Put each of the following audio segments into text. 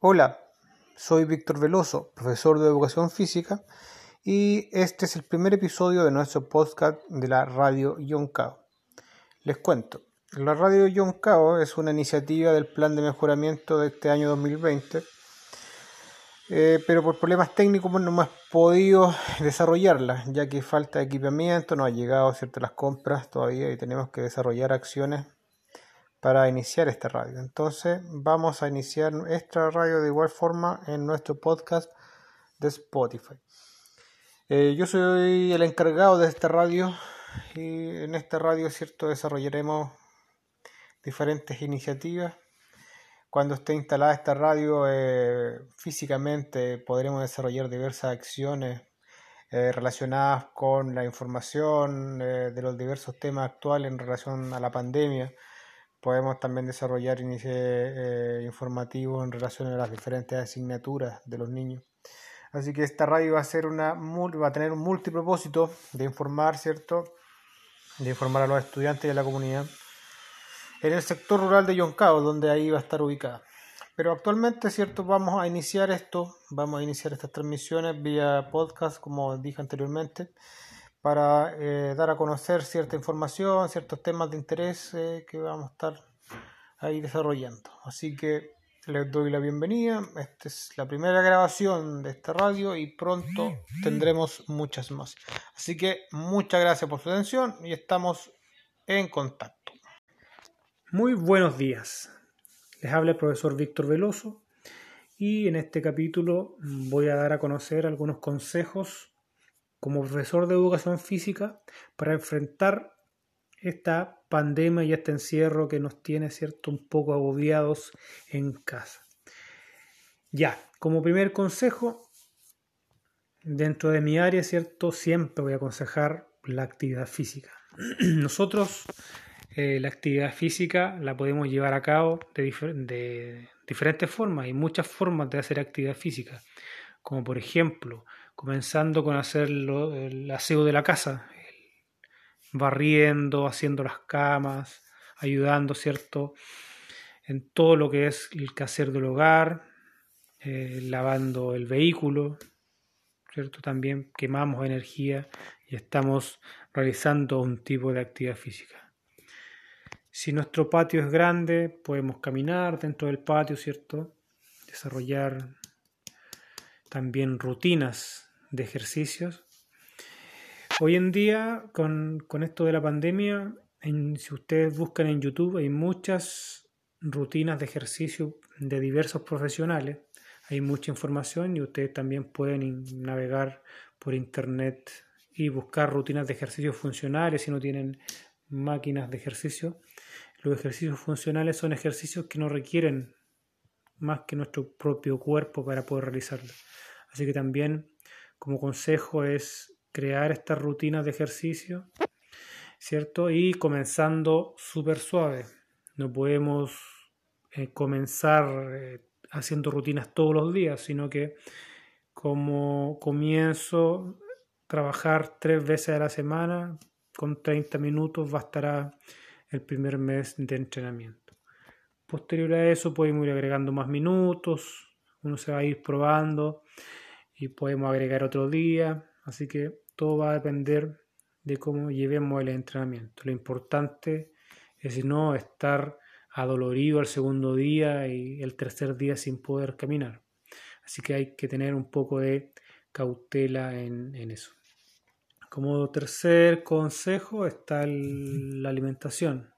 Hola, soy Víctor Veloso, profesor de educación física, y este es el primer episodio de nuestro podcast de la radio Yoncao. Les cuento, la radio Yoncao es una iniciativa del plan de mejoramiento de este año 2020, eh, pero por problemas técnicos no hemos podido desarrollarla, ya que falta de equipamiento, no ha llegado ciertas las compras todavía y tenemos que desarrollar acciones para iniciar esta radio. Entonces vamos a iniciar esta radio de igual forma en nuestro podcast de Spotify. Eh, yo soy el encargado de esta radio y en esta radio cierto desarrollaremos diferentes iniciativas. Cuando esté instalada esta radio eh, físicamente podremos desarrollar diversas acciones eh, relacionadas con la información de los diversos temas actuales en relación a la pandemia Podemos también desarrollar índices eh, informativos en relación a las diferentes asignaturas de los niños. Así que esta radio va a ser una va a tener un multipropósito de informar, ¿cierto? De informar a los estudiantes y a la comunidad en el sector rural de Yoncao, donde ahí va a estar ubicada. Pero actualmente, ¿cierto? Vamos a iniciar esto, vamos a iniciar estas transmisiones vía podcast, como dije anteriormente para eh, dar a conocer cierta información, ciertos temas de interés eh, que vamos a estar ahí desarrollando. Así que les doy la bienvenida. Esta es la primera grabación de esta radio y pronto tendremos muchas más. Así que muchas gracias por su atención y estamos en contacto. Muy buenos días. Les habla el profesor Víctor Veloso y en este capítulo voy a dar a conocer algunos consejos como profesor de educación física para enfrentar esta pandemia y este encierro que nos tiene, ¿cierto?, un poco agobiados en casa. Ya, como primer consejo, dentro de mi área, ¿cierto?, siempre voy a aconsejar la actividad física. Nosotros eh, la actividad física la podemos llevar a cabo de, de diferentes formas. Hay muchas formas de hacer actividad física, como por ejemplo comenzando con hacer el aseo de la casa, barriendo, haciendo las camas, ayudando, ¿cierto? En todo lo que es el quehacer del hogar, eh, lavando el vehículo, ¿cierto? También quemamos energía y estamos realizando un tipo de actividad física. Si nuestro patio es grande, podemos caminar dentro del patio, ¿cierto? Desarrollar también rutinas de ejercicios. Hoy en día, con, esto de la pandemia, si ustedes buscan en YouTube, hay muchas rutinas de ejercicio de diversos profesionales. Hay mucha información y ustedes también pueden navegar por internet y buscar rutinas de ejercicios funcionales si no tienen máquinas de ejercicio. Los ejercicios funcionales son ejercicios que no requieren más que nuestro propio cuerpo para poder realizarlos. Así que también como consejo es crear estas rutinas de ejercicio, ¿cierto? Y comenzando súper suave. No podemos eh, comenzar eh, haciendo rutinas todos los días, sino que como comienzo trabajar tres veces a la semana, con 30 minutos bastará el primer mes de entrenamiento. Posterior a eso podemos ir agregando más minutos, uno se va a ir probando y podemos agregar otro día, así que todo va a depender de cómo llevemos el entrenamiento. Lo importante es no estar adolorido al segundo día y el tercer día sin poder caminar. Así que hay que tener un poco de cautela en, eso. Como tercer consejo está la alimentación.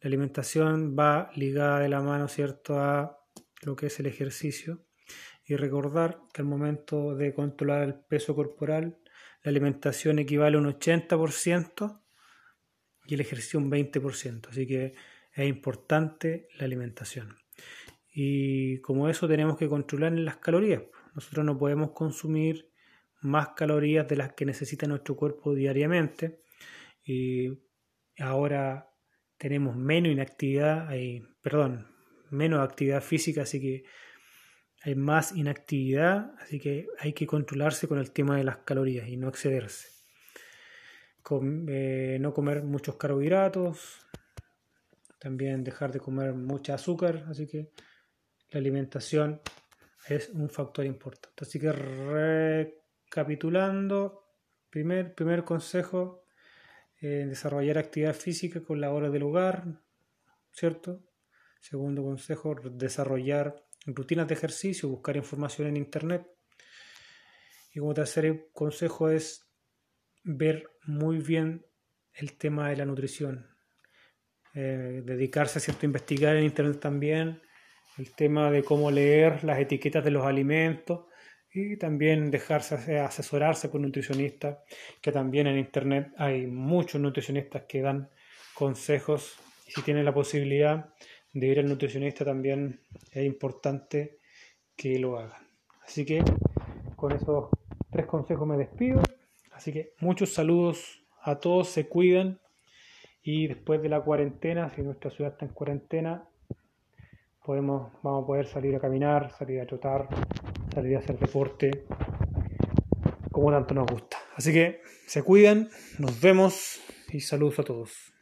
La alimentación va ligada de la mano, ¿cierto?, a lo que es el ejercicio y recordar que al momento de controlar el peso corporal, la alimentación equivale a un 80% y el ejercicio un 20%. Así que es importante la alimentación. Y como eso tenemos que controlar las calorías. Nosotros no podemos consumir más calorías de las que necesita nuestro cuerpo diariamente. Y ahora tenemos menos inactividad, perdón, menos actividad física, así que hay más inactividad, así que hay que controlarse con el tema de las calorías y no excederse. Eh, no comer muchos carbohidratos, también dejar de comer mucha azúcar, así que la alimentación es un factor importante. Así que recapitulando, primer, primer consejo, eh, desarrollar actividad física con la hora del hogar, ¿cierto? Segundo consejo, desarrollar rutinas de ejercicio, buscar información en Internet. Y como tercer consejo es ver muy bien el tema de la nutrición. Eh, dedicarse a cierto investigar en Internet también el tema de cómo leer las etiquetas de los alimentos y también dejarse asesorarse por nutricionistas, que también en Internet hay muchos nutricionistas que dan consejos y si tienen la posibilidad de ir al nutricionista también es importante que lo hagan. Así que con esos tres consejos me despido. Así que muchos saludos a todos, se cuidan y después de la cuarentena, si nuestra ciudad está en cuarentena, podemos, vamos a poder salir a caminar, salir a trotar, salir a hacer deporte, como tanto nos gusta. Así que se cuidan, nos vemos y saludos a todos.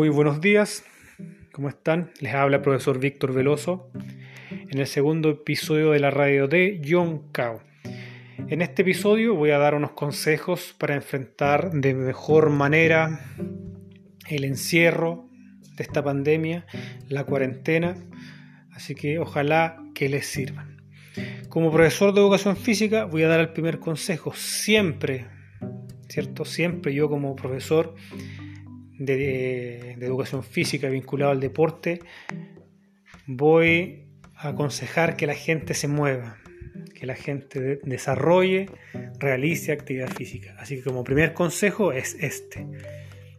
Muy buenos días, ¿cómo están? Les habla el profesor Víctor Veloso en el segundo episodio de la radio de John Cao. En este episodio voy a dar unos consejos para enfrentar de mejor manera el encierro de esta pandemia, la cuarentena, así que ojalá que les sirvan. Como profesor de educación física voy a dar el primer consejo, siempre, ¿cierto? Siempre yo como profesor de, educación física vinculado al deporte, voy a aconsejar que la gente se mueva, que la gente desarrolle, realice actividad física. Así que como primer consejo es este.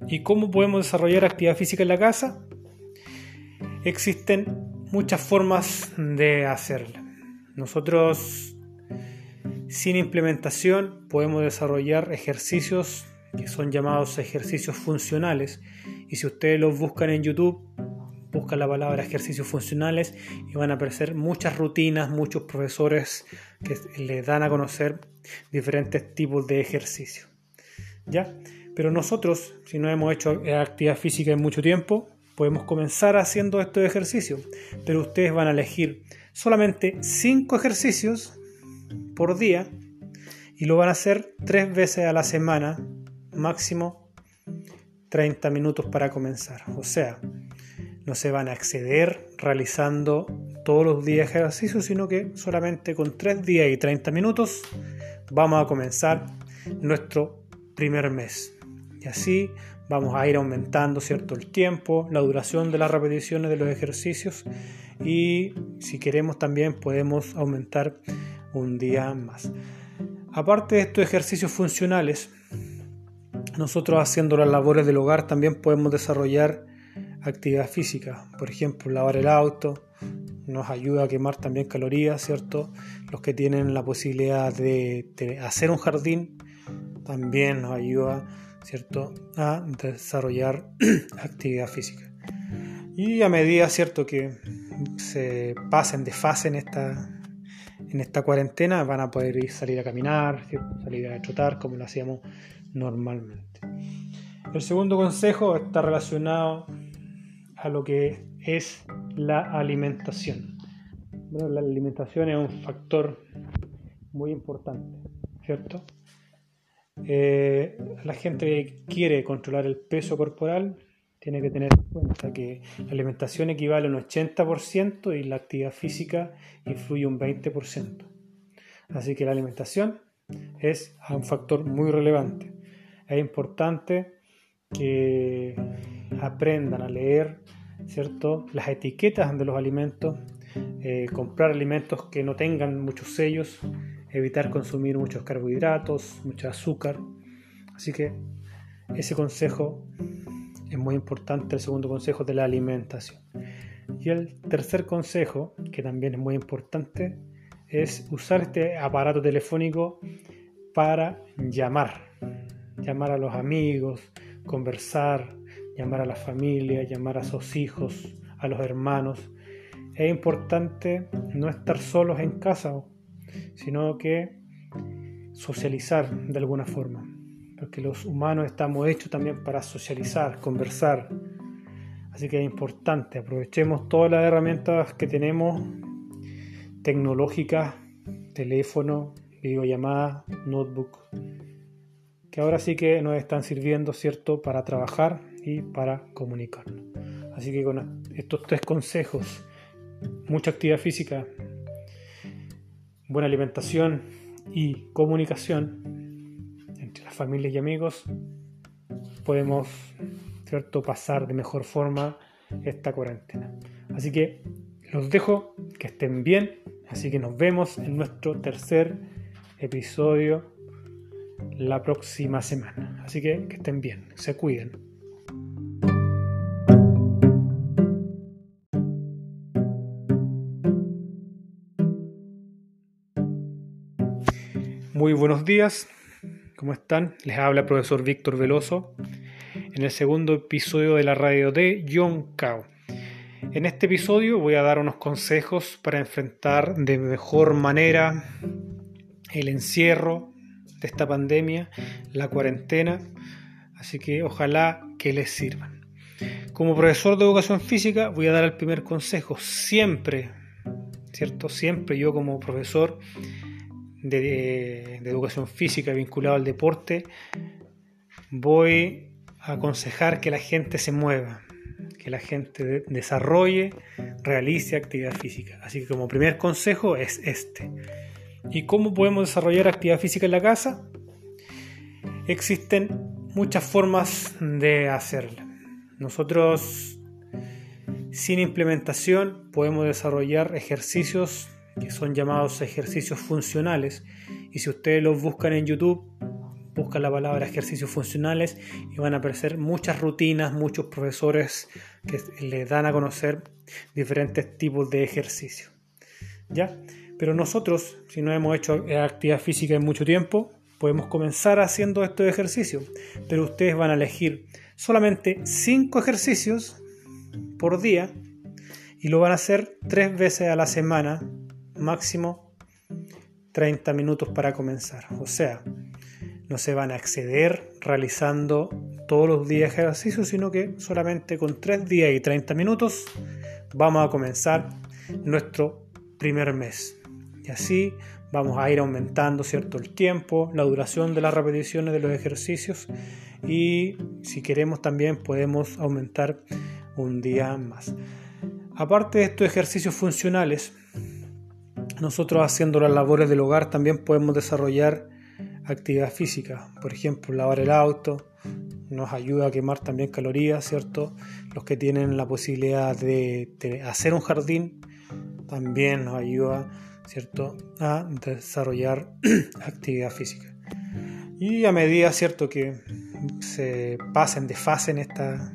¿Y cómo podemos desarrollar actividad física en la casa? Existen muchas formas de hacerla. Nosotros sin implementación podemos desarrollar ejercicios que son llamados ejercicios funcionales. Y si ustedes los buscan en YouTube, buscan la palabra ejercicios funcionales y van a aparecer muchas rutinas, muchos profesores que les dan a conocer diferentes tipos de ejercicios. ¿Ya? Pero nosotros, si no hemos hecho actividad física en mucho tiempo, podemos comenzar haciendo estos ejercicios. Pero ustedes van a elegir solamente 5 ejercicios por día y lo van a hacer tres veces a la semana máximo 30 minutos para comenzar. O sea, no se van a exceder realizando todos los días ejercicios, sino que solamente con 3 días y 30 minutos vamos a comenzar nuestro primer mes. Y así vamos a ir aumentando cierto el tiempo, la duración de las repeticiones de los ejercicios y si queremos también podemos aumentar un día más. Aparte de estos ejercicios funcionales, nosotros haciendo las labores del hogar también podemos desarrollar actividad física. Por ejemplo, lavar el auto nos ayuda a quemar también calorías, ¿cierto? Los que tienen la posibilidad de, hacer un jardín también nos ayuda, ¿cierto? A desarrollar actividad física. Y a medida, ¿cierto? Que se pasen de fase en esta, en esta cuarentena, van a poder ir, salir a caminar, salir a trotar como lo hacíamos normalmente. El segundo consejo está relacionado a lo que es la alimentación. Bueno, la alimentación es un factor muy importante, ¿cierto? Eh, la gente quiere controlar el peso corporal tiene que tener en cuenta que la alimentación equivale a un 80% y la actividad física influye un 20%. Así que la alimentación es un factor muy relevante es importante que aprendan a leer ¿cierto? las etiquetas de los alimentos, eh, comprar alimentos que no tengan muchos sellos, evitar consumir muchos carbohidratos, mucho azúcar. Así que ese consejo es muy importante, el segundo consejo de la alimentación. Y el tercer consejo, que también es muy importante, es usar este aparato telefónico para llamar llamar a los amigos, conversar, llamar a la familia, llamar a sus hijos, a los hermanos. Es importante no estar solos en casa, sino que socializar de alguna forma. Porque los humanos estamos hechos también para socializar, conversar. Así que es importante, aprovechemos todas las herramientas que tenemos, tecnológicas, teléfono, videollamada, notebook, que ahora sí que nos están sirviendo, ¿cierto?, para trabajar y para comunicarnos. Así que con estos tres consejos, mucha actividad física, buena alimentación y comunicación las familias y amigos, podemos ¿cierto? pasar de mejor forma esta cuarentena. Así que los dejo, que estén bien, así que nos vemos en nuestro tercer episodio la próxima semana. Así que que estén bien, se cuiden. Muy buenos días, ¿cómo están? Les habla el profesor Víctor Veloso en el segundo episodio de la radio de John Cao. En este episodio voy a dar unos consejos para enfrentar de mejor manera el encierro de esta pandemia, la cuarentena, así que ojalá que les sirvan. Como profesor de educación física voy a dar el primer consejo, siempre, ¿cierto? Siempre yo como profesor de, educación física vinculado al deporte, voy a aconsejar que la gente se mueva, que la gente desarrolle, realice actividad física. Así que como primer consejo es este. ¿Y cómo podemos desarrollar actividad física en la casa? Existen muchas formas de hacerla. Nosotros sin implementación podemos desarrollar ejercicios que son llamados ejercicios funcionales. Y si ustedes los buscan en YouTube, buscan la palabra ejercicios funcionales y van a aparecer muchas rutinas, muchos profesores que les dan a conocer diferentes tipos de ejercicios. ¿Ya? Pero nosotros, si no hemos hecho actividad física en mucho tiempo, podemos comenzar haciendo estos ejercicios. Pero ustedes van a elegir solamente 5 ejercicios por día y lo van a hacer tres veces a la semana máximo 30 minutos para comenzar. O sea, no se van a acceder realizando todos los días ejercicios, sino que solamente con 3 días y 30 minutos vamos a comenzar nuestro primer mes. Y así vamos a ir aumentando cierto el tiempo, la duración de las repeticiones de los ejercicios y si queremos también podemos aumentar un día más. Aparte de estos ejercicios funcionales, nosotros haciendo las labores del hogar también podemos desarrollar actividad física. Por ejemplo, lavar el auto nos ayuda a quemar también calorías, ¿cierto? Los que tienen la posibilidad de, hacer un jardín también nos ayuda, ¿cierto? A desarrollar actividad física. Y a medida, ¿cierto? Que se pasen de fase en esta,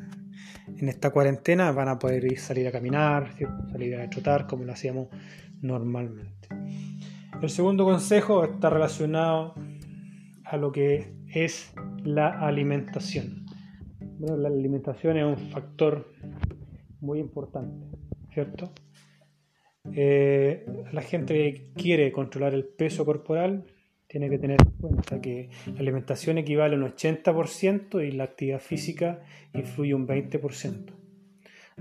en esta cuarentena, van a poder ir, salir a caminar, salir a trotar como lo hacíamos normalmente. El segundo consejo está relacionado a lo que es la alimentación. la alimentación es un factor muy importante, ¿cierto? Eh, la gente que quiere controlar el peso corporal tiene que tener en cuenta que la alimentación equivale a un 80% y la actividad física influye un 20%.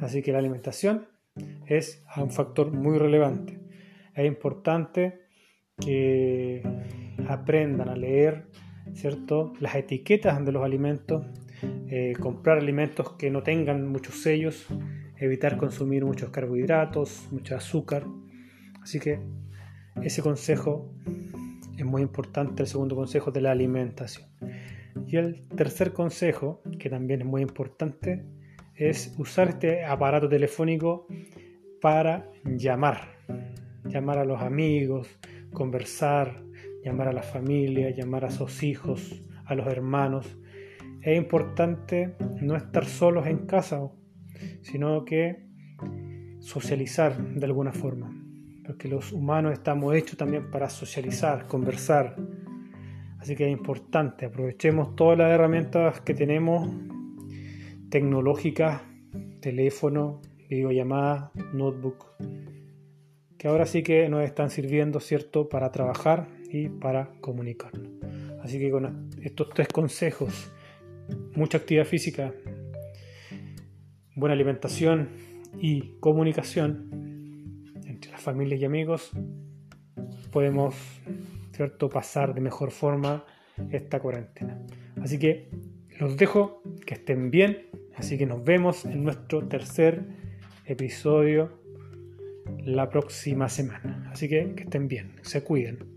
Así que la alimentación es un factor muy relevante es importante que aprendan a leer ¿cierto? las etiquetas de los alimentos, eh, comprar alimentos que no tengan muchos sellos, evitar consumir muchos carbohidratos, mucho azúcar. Así que ese consejo es muy importante, el segundo consejo de la alimentación. Y el tercer consejo, que también es muy importante, es usar este aparato telefónico para llamar llamar a los amigos, conversar, llamar a la familia, llamar a sus hijos, a los hermanos. Es importante no estar solos en casa, sino que socializar de alguna forma, porque los humanos estamos hechos también para socializar, conversar. Así que es importante, aprovechemos todas las herramientas que tenemos, tecnológicas, teléfono, videollamada, notebook, ahora sí que nos están sirviendo, ¿cierto?, para trabajar y para comunicarnos. Así que con estos tres consejos, mucha actividad física, buena alimentación y comunicación entre las familias y amigos, podemos ¿cierto? pasar de mejor forma esta cuarentena. Así que los dejo, que estén bien, así que nos vemos en nuestro tercer episodio la próxima semana. Así que que estén bien, se cuiden.